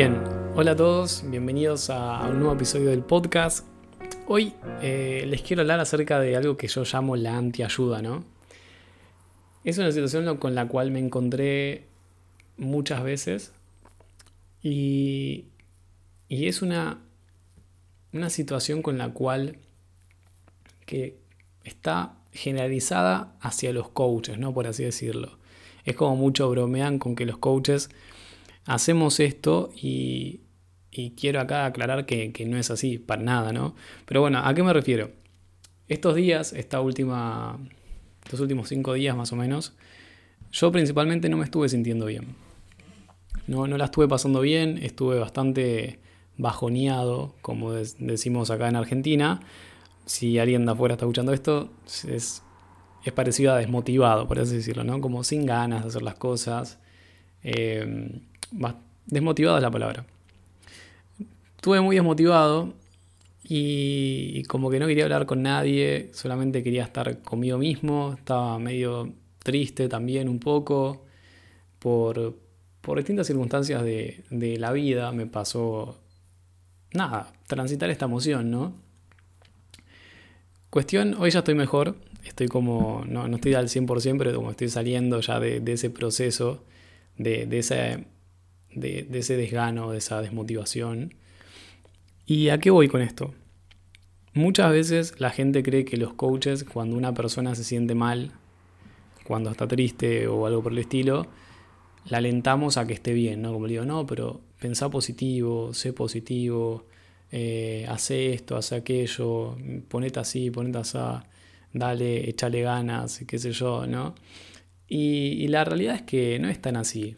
Bien, hola a todos, bienvenidos a un nuevo episodio del podcast. Hoy eh, les quiero hablar acerca de algo que yo llamo la antiayuda, ¿no? Es una situación con la cual me encontré muchas veces y, y es una, una situación con la cual que está generalizada hacia los coaches, ¿no? Por así decirlo. Es como mucho bromean con que los coaches hacemos esto y, quiero acá aclarar que, no es así, para nada, ¿no? Pero bueno, ¿a qué me refiero? Estos días, esta última, estos últimos cinco días más o menos, yo principalmente no me estuve sintiendo bien. No, no la estuve pasando bien, estuve bastante bajoneado, como decimos acá en Argentina. Si alguien de afuera está escuchando esto, es, es parecido a desmotivado, por así decirlo, ¿no? Como sin ganas de hacer las cosas. Eh, desmotivado es la palabra. Estuve muy desmotivado y, como que no quería hablar con nadie, solamente quería estar conmigo mismo, estaba medio triste también un poco por, por distintas circunstancias de, la vida me pasó, nada, transitar esta emoción, ¿no? Cuestión, hoy ya estoy mejor, estoy como, no, no estoy al 100%, pero como estoy saliendo ya de, ese proceso, de, de, ese, de, ese desgano, de esa desmotivación. ¿Y a qué voy con esto? Muchas veces la gente cree que los coaches, cuando una persona se siente mal, cuando está triste o algo por el estilo, la alentamos a que esté bien, ¿no? Como le digo, no, pero pensá positivo, sé positivo, eh, hace esto, hace aquello, ponete así, ponete así, dale, échale ganas, qué sé yo, ¿no? y la realidad es que no es tan así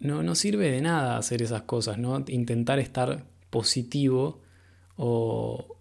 no, no sirve de nada hacer esas cosas, ¿no? Intentar estar positivo o,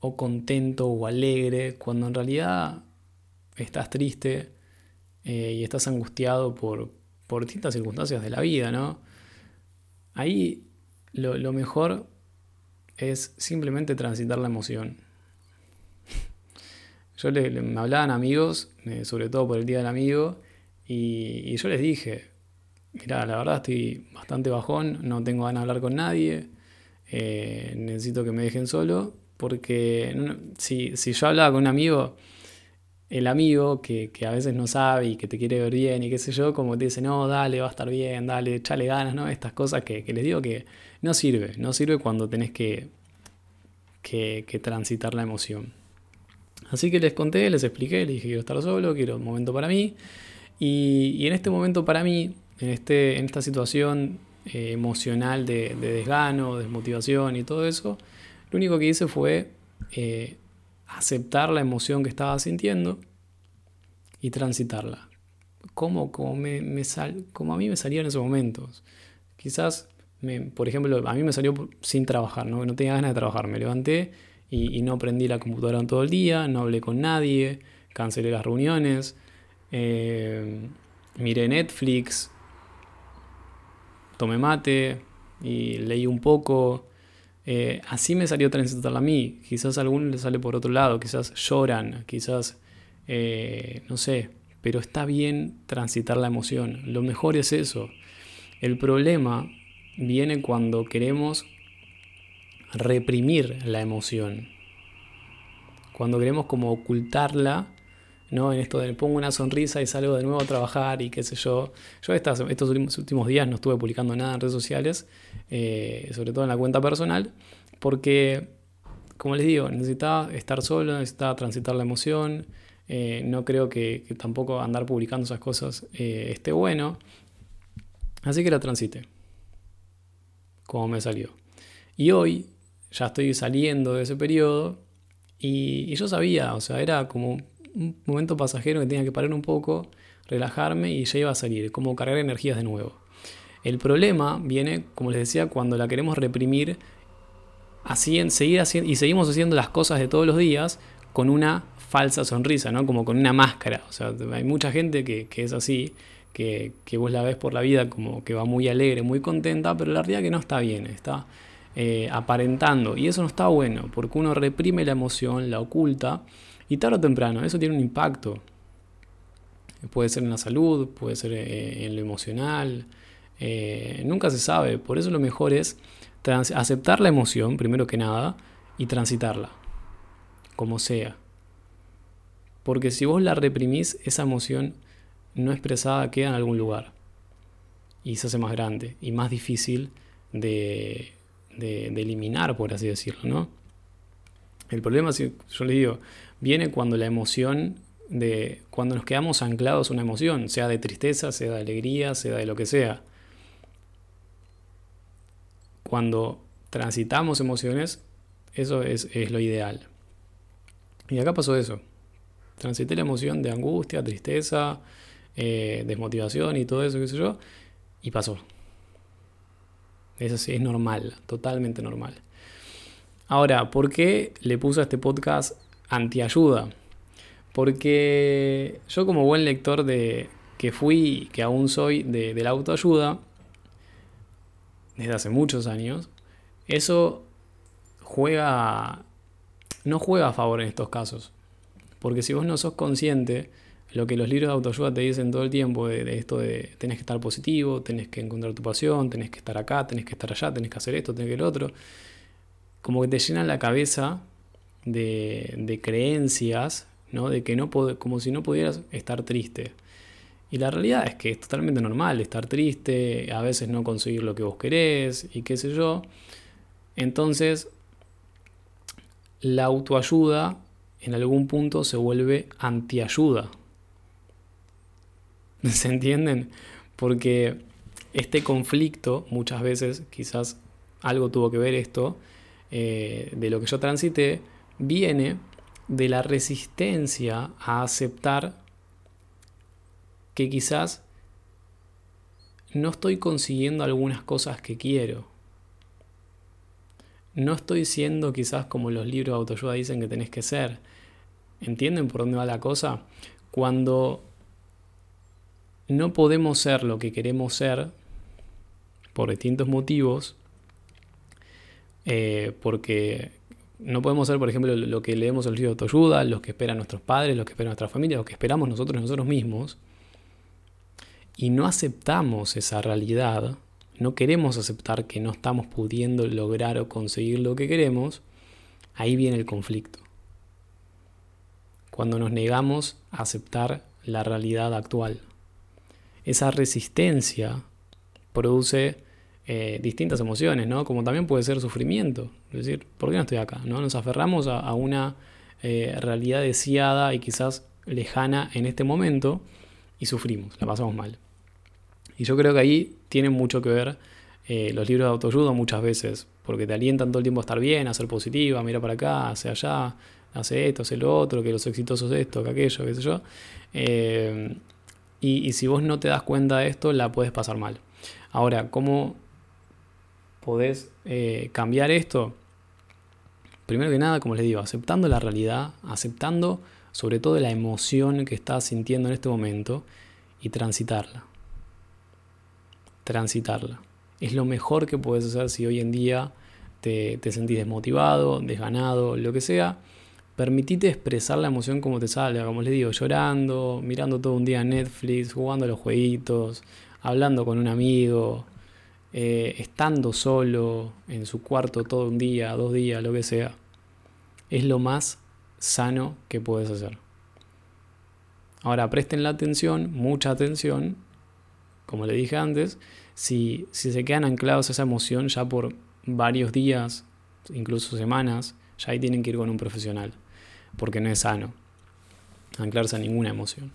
o contento o alegre cuando en realidad estás triste eh, y estás angustiado por, por distintas circunstancias de la vida, ¿no? Ahí lo, mejor es simplemente transitar la emoción. Yo le, me hablaban amigos, eh, sobre todo por el Día del Amigo, y yo les dije, Mira, la verdad estoy bastante bajón, no tengo ganas de hablar con nadie, eh, necesito que me dejen solo, porque si, yo hablaba con un amigo, el amigo que, a veces no sabe y que te quiere ver bien y qué sé yo, como te dice, no, dale, va a estar bien, dale, echale ganas, ¿no? Estas cosas que, les digo que no sirve, no sirve cuando tenés que, que, transitar la emoción. Así que les conté, les expliqué, les dije, quiero estar solo, quiero un momento para mí. Y, y en este momento para mí, en, este, en esta situación eh, emocional de, desgano, desmotivación y todo eso, lo único que hice fue eh, aceptar la emoción que estaba sintiendo y transitarla. Como, como, me, sal, como a mí me salía en esos momentos. Quizás, me, por ejemplo, a mí me salió sin trabajar, no, no tenía ganas de trabajar. Me levanté y, no prendí la computadora todo el día, no hablé con nadie, cancelé las reuniones, eh, miré Netflix, tomé mate y leí un poco. Eh, así me salió transitar a mí. Quizás a alguno le sale por otro lado, quizás lloran, quizás, eh, no sé, pero está bien transitar la emoción. Lo mejor es eso. El problema viene cuando queremos reprimir la emoción. Cuando queremos como ocultarla ¿no? En esto de pongo una sonrisa y salgo de nuevo a trabajar y qué sé yo. Yo estos últimos días no estuve publicando nada en redes sociales, eh, sobre todo en la cuenta personal, porque, como les digo, necesitaba estar solo, necesitaba transitar la emoción. Eh, no creo que, tampoco andar publicando esas cosas eh, esté bueno. Así que la transité. Como me salió. Y hoy ya estoy saliendo de ese periodo y yo sabía, o sea, era como un momento pasajero que tenía que parar un poco, relajarme y ya iba a salir, como cargar energías de nuevo. El problema viene, como les decía, cuando la queremos reprimir así en seguir haciendo, y seguimos haciendo las cosas de todos los días con una falsa sonrisa, ¿no? Como con una máscara. O sea, hay mucha gente que, es así, que, vos la ves por la vida como que va muy alegre, muy contenta, pero la realidad que no está bien, está eh, aparentando. Y eso no está bueno, porque uno reprime la emoción, la oculta, y tarde o temprano, eso tiene un impacto. Puede ser en la salud, puede ser eh, en lo emocional, Eh, nunca se sabe, por eso lo mejor es aceptar la emoción, primero que nada, y transitarla, como sea. Porque si vos la reprimís, esa emoción no expresada queda en algún lugar. Y se hace más grande y más difícil de, de, eliminar, por así decirlo, ¿no? El problema, si yo le digo, viene cuando la emoción de cuando nos quedamos anclados a una emoción, sea de tristeza, sea de alegría, sea de lo que sea. Cuando transitamos emociones, eso es, lo ideal. Y acá pasó eso. Transité la emoción de angustia, tristeza, eh, desmotivación y todo eso, qué sé yo, y pasó. Eso sí, es normal, totalmente normal. Ahora, ¿por qué le puse a este podcast antiayuda? Porque yo como buen lector de que fui, que aún soy de, de la autoayuda, desde hace muchos años, eso juega, no juega a favor en estos casos. Porque si vos no sos consciente, lo que los libros de autoayuda te dicen todo el tiempo, de, esto de tenés que estar positivo, tenés que encontrar tu pasión, tenés que estar acá, tenés que estar allá, tenés que hacer esto, tenés que el otro, como que te llenan la cabeza de, de creencias, ¿no? de que no como si no pudieras estar triste. Y la realidad es que es totalmente normal estar triste, a veces no conseguir lo que vos querés y qué sé yo. Entonces, la autoayuda en algún punto se vuelve antiayuda. ¿Se entienden? Porque este conflicto, muchas veces, quizás algo tuvo que ver esto, eh, de lo que yo transité, viene de la resistencia a aceptar que quizás no estoy consiguiendo algunas cosas que quiero. No estoy siendo quizás como los libros de autoayuda dicen que tenés que ser. ¿Entienden por dónde va la cosa? Cuando no podemos ser lo que queremos ser por distintos motivos, eh, porque no podemos ser, por ejemplo, lo que leemos en el libro de autoayuda, los que esperan nuestros padres, los que esperan nuestra familia, lo que esperamos nosotros nosotros mismos, y no aceptamos esa realidad, no queremos aceptar que no estamos pudiendo lograr o conseguir lo que queremos, ahí viene el conflicto. Cuando nos negamos a aceptar la realidad actual. Esa resistencia produce eh, distintas emociones, ¿no? Como también puede ser sufrimiento. Es decir, ¿por qué no estoy acá? ¿no? Nos aferramos a, una eh, realidad deseada y quizás lejana en este momento y sufrimos, la pasamos mal. Y yo creo que ahí tienen mucho que ver eh, los libros de autoayuda muchas veces, porque te alientan todo el tiempo a estar bien, a ser positiva, mira para acá, hacia allá, hace esto, hace lo otro, que los exitosos esto, que aquello, qué sé yo. Y, si vos no te das cuenta de esto, la puedes pasar mal. Ahora, ¿cómo podés eh, cambiar esto? Primero que nada, como les digo, aceptando la realidad, aceptando sobre todo la emoción que estás sintiendo en este momento y transitarla transitarla. Es lo mejor que puedes hacer si hoy en día te, te sentís desmotivado, desganado, lo que sea. Permitite expresar la emoción como te salga, como les digo, llorando, mirando todo un día Netflix, jugando a los jueguitos, hablando con un amigo, eh, estando solo en su cuarto todo un día, dos días, lo que sea. Es lo más sano que puedes hacer. Ahora presten la atención, mucha atención, como le dije antes, si, si se quedan anclados a esa emoción ya por varios días, incluso semanas, ya ahí tienen que ir con un profesional, porque no es sano anclarse a ninguna emoción.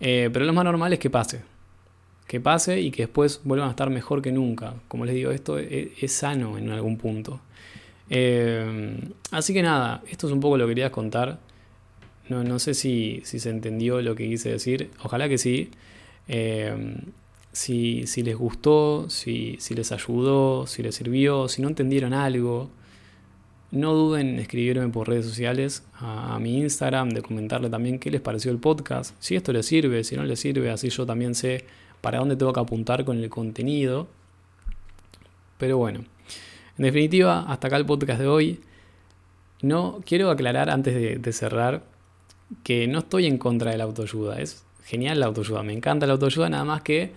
Eh, pero lo más normal es que pase, que pase y que después vuelvan a estar mejor que nunca. Como les digo, esto es, sano en algún punto. Eh, así que nada, esto es un poco lo que quería contar. No, no sé si, si, se entendió lo que quise decir, ojalá que sí. Eh, si, les gustó, si, les ayudó, si les sirvió, si no entendieron algo, no duden en escribirme por redes sociales a, mi Instagram, de comentarle también qué les pareció el podcast, si esto les sirve, si no les sirve, así yo también sé para dónde tengo que apuntar con el contenido. Pero bueno, en definitiva, hasta acá el podcast de hoy. No quiero aclarar antes de, de cerrar que no estoy en contra de la autoayuda. Es genial la autoayuda, me encanta la autoayuda, nada más que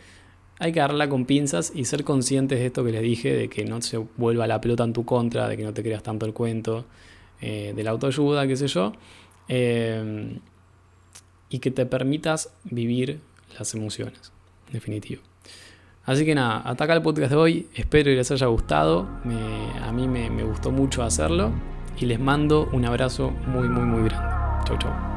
hay que agarrarla con pinzas y ser conscientes de esto que les dije, de que no se vuelva la pelota en tu contra, de que no te creas tanto el cuento, eh, de la autoayuda, qué sé yo, eh, y que te permitas vivir las emociones, definitivo. Así que nada, hasta acá el podcast de hoy, espero que les haya gustado, a mí me gustó mucho hacerlo y les mando un abrazo muy muy muy grande. Chau chau.